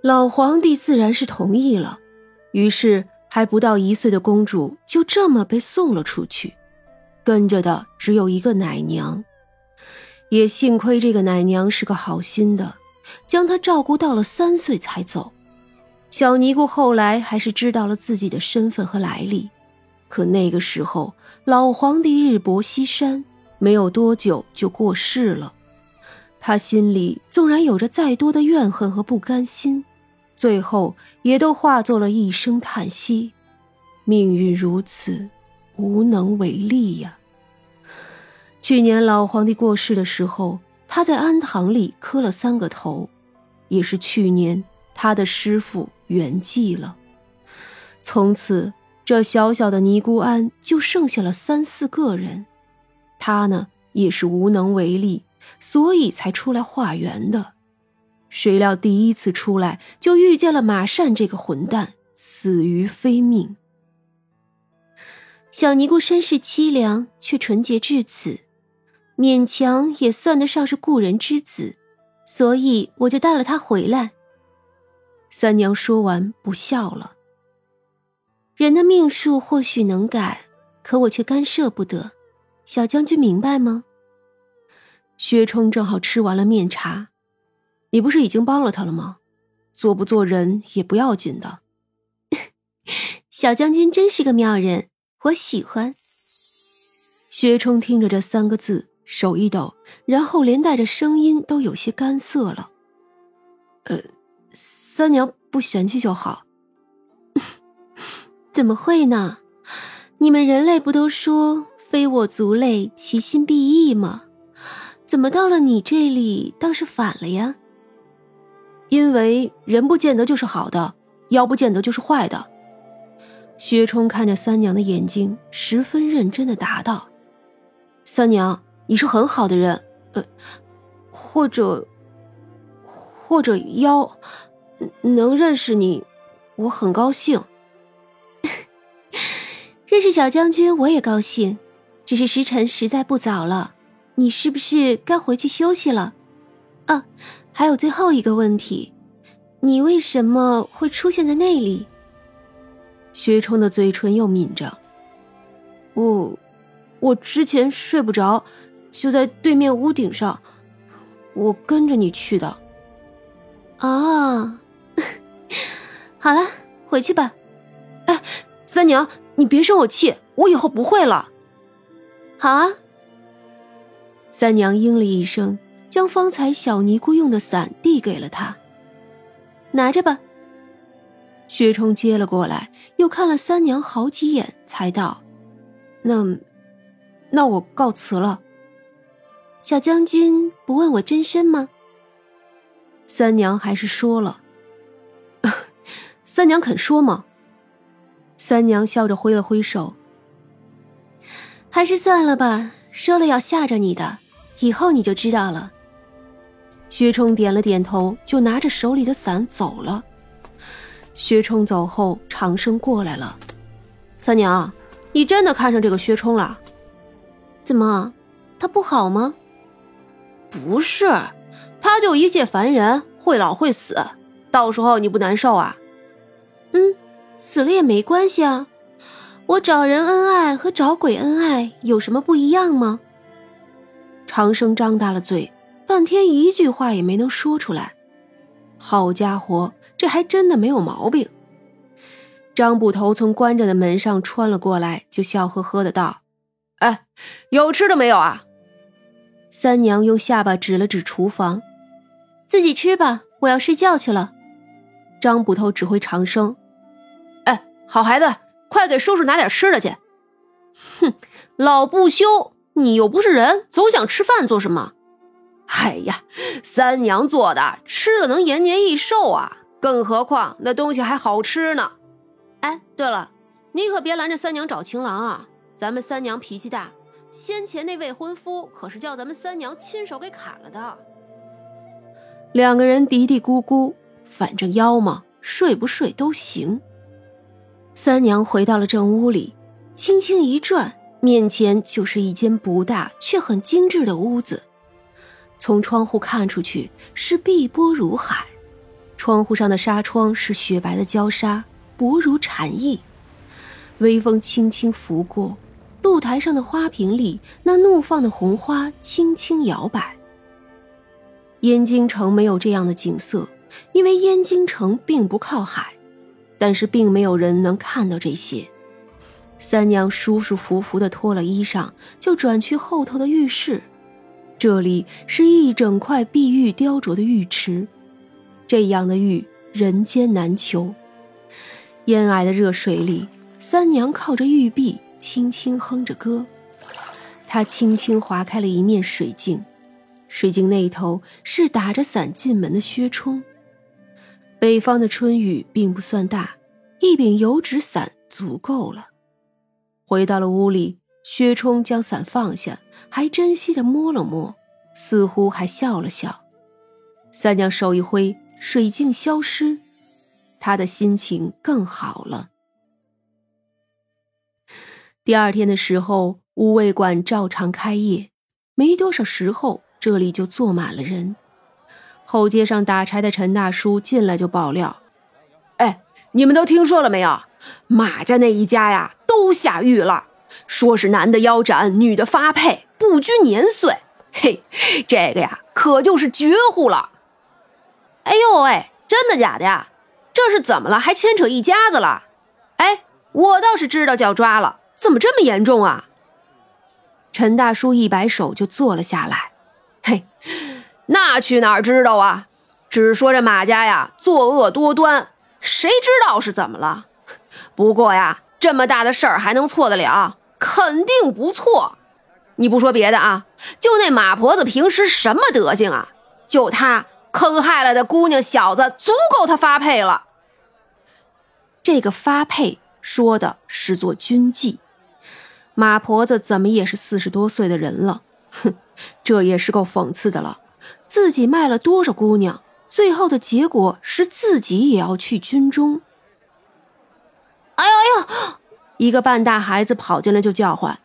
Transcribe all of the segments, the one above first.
老皇帝自然是同意了，于是还不到一岁的公主就这么被送了出去，跟着的只有一个奶娘。也幸亏这个奶娘是个好心的，将她照顾到了三岁才走。小尼姑后来还是知道了自己的身份和来历，可那个时候老皇帝日薄西山，没有多久就过世了。他心里纵然有着再多的怨恨和不甘心，最后也都化作了一声叹息：命运如此，无能为力呀。去年老皇帝过世的时候，他在庵堂里磕了三个头，也是去年他的师傅圆寂了。从此，这小小的尼姑庵就剩下了三四个人，他呢也是无能为力，所以才出来化缘的。谁料第一次出来就遇见了马善这个混蛋，死于非命。小尼姑身世凄凉，却纯洁至此。勉强也算得上是故人之子，所以我就带了她回来。三娘说完，不笑了。人的命数或许能改，可我却干涉不得。小将军明白吗？薛冲正好吃完了面茶，你不是已经帮了他了吗？做不做人也不要紧的。小将军真是个妙人，我喜欢。薛冲听着这三个字。手一抖，然后连带着声音都有些干涩了。呃，三娘不嫌弃就好。怎么会呢？你们人类不都说“非我族类，其心必异”吗？怎么到了你这里倒是反了呀？因为人不见得就是好的，妖不见得就是坏的。薛冲看着三娘的眼睛，十分认真的答道：“三娘。”你是很好的人，呃，或者，或者妖，能认识你，我很高兴。认识小将军我也高兴，只是时辰实在不早了，你是不是该回去休息了？啊，还有最后一个问题，你为什么会出现在那里？薛冲的嘴唇又抿着，我，我之前睡不着。就在对面屋顶上，我跟着你去的。啊，好了，回去吧。哎，三娘，你别生我气，我以后不会了。好啊。三娘应了一声，将方才小尼姑用的伞递给了他，拿着吧。薛冲接了过来，又看了三娘好几眼，才道：“那，那我告辞了。”小将军不问我真身吗？三娘还是说了。三娘肯说吗？三娘笑着挥了挥手。还是算了吧，说了要吓着你的，以后你就知道了。薛冲点了点头，就拿着手里的伞走了。薛冲走后，长生过来了。三娘，你真的看上这个薛冲了？怎么，他不好吗？不是，他就一介凡人，会老会死，到时候你不难受啊？嗯，死了也没关系啊。我找人恩爱和找鬼恩爱有什么不一样吗？长生张大了嘴，半天一句话也没能说出来。好家伙，这还真的没有毛病。张捕头从关着的门上穿了过来，就笑呵呵的道：“哎，有吃的没有啊？”三娘用下巴指了指厨房，自己吃吧，我要睡觉去了。张捕头指挥长生：“哎，好孩子，快给叔叔拿点吃的去。”哼，老不休，你又不是人，总想吃饭做什么？哎呀，三娘做的，吃了能延年益寿啊！更何况那东西还好吃呢。哎，对了，你可别拦着三娘找情郎啊，咱们三娘脾气大。先前那未婚夫可是叫咱们三娘亲手给砍了的。两个人嘀嘀咕咕，反正妖嘛，睡不睡都行。三娘回到了正屋里，轻轻一转，面前就是一间不大却很精致的屋子。从窗户看出去是碧波如海，窗户上的纱窗是雪白的焦纱，薄如蝉翼。微风轻轻拂过，露台上的花瓶里那怒放的红花轻轻摇摆。燕京城没有这样的景色，因为燕京城并不靠海。但是并没有人能看到这些。三娘舒舒服服地脱了衣裳，就转去后头的浴室。这里是一整块碧玉雕琢的浴池，这样的玉人间难求。烟霭的热水里，三娘靠着玉壁，轻轻哼着歌。她轻轻划开了一面水镜，水镜那头是打着伞进门的薛冲。北方的春雨并不算大，一柄油纸伞足够了。回到了屋里，薛冲将伞放下，还珍惜的摸了摸，似乎还笑了笑。三娘手一挥，水镜消失，他的心情更好了。第二天的时候，五味馆照常开业，没多少时候，这里就坐满了人。后街上打柴的陈大叔进来就爆料：“哎，你们都听说了没有？马家那一家呀，都下狱了，说是男的腰斩，女的发配，不拘年岁。嘿，这个呀，可就是绝户了。哎呦喂，真的假的呀？这是怎么了？还牵扯一家子了？哎，我倒是知道叫抓了，怎么这么严重啊？”陈大叔一摆手就坐了下来：“嘿。”那去哪儿知道啊？只说这马家呀，作恶多端，谁知道是怎么了？不过呀，这么大的事儿还能错得了？肯定不错。你不说别的啊，就那马婆子平时什么德行啊？就她坑害了的姑娘小子，足够她发配了。这个发配说的是做军妓，马婆子怎么也是四十多岁的人了？哼，这也是够讽刺的了。自己卖了多少姑娘，最后的结果是自己也要去军中。哎呦哎呦！一个半大孩子跑进来就叫唤：“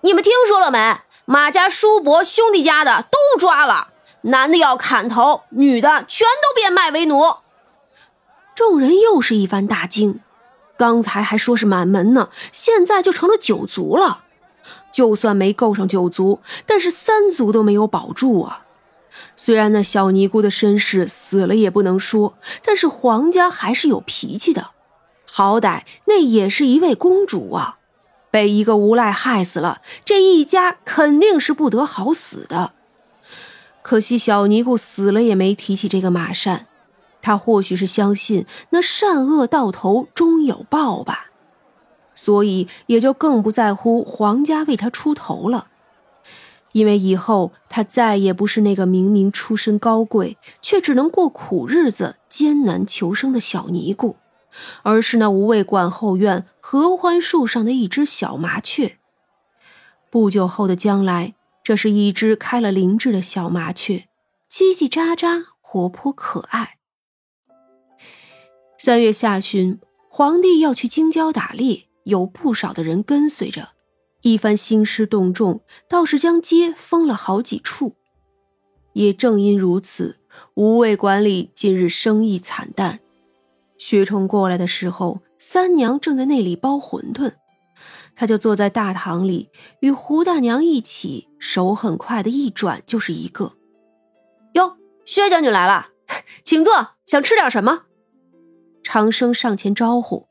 你们听说了没？马家叔伯兄弟家的都抓了，男的要砍头，女的全都变卖为奴。”众人又是一番大惊。刚才还说是满门呢，现在就成了九族了。就算没够上九族，但是三族都没有保住啊。虽然那小尼姑的身世死了也不能说，但是皇家还是有脾气的，好歹那也是一位公主啊，被一个无赖害死了，这一家肯定是不得好死的。可惜小尼姑死了也没提起这个马善，他或许是相信那善恶到头终有报吧，所以也就更不在乎皇家为他出头了。因为以后他再也不是那个明明出身高贵，却只能过苦日子、艰难求生的小尼姑，而是那无畏馆后院合欢树上的一只小麻雀。不久后的将来，这是一只开了灵智的小麻雀，叽叽喳喳，活泼可爱。三月下旬，皇帝要去京郊打猎，有不少的人跟随着。一番兴师动众，倒是将街封了好几处。也正因如此，无畏馆里今日生意惨淡。薛冲过来的时候，三娘正在那里包馄饨，他就坐在大堂里，与胡大娘一起，手很快的一转就是一个。哟，薛将军来了，请坐，想吃点什么？长生上前招呼。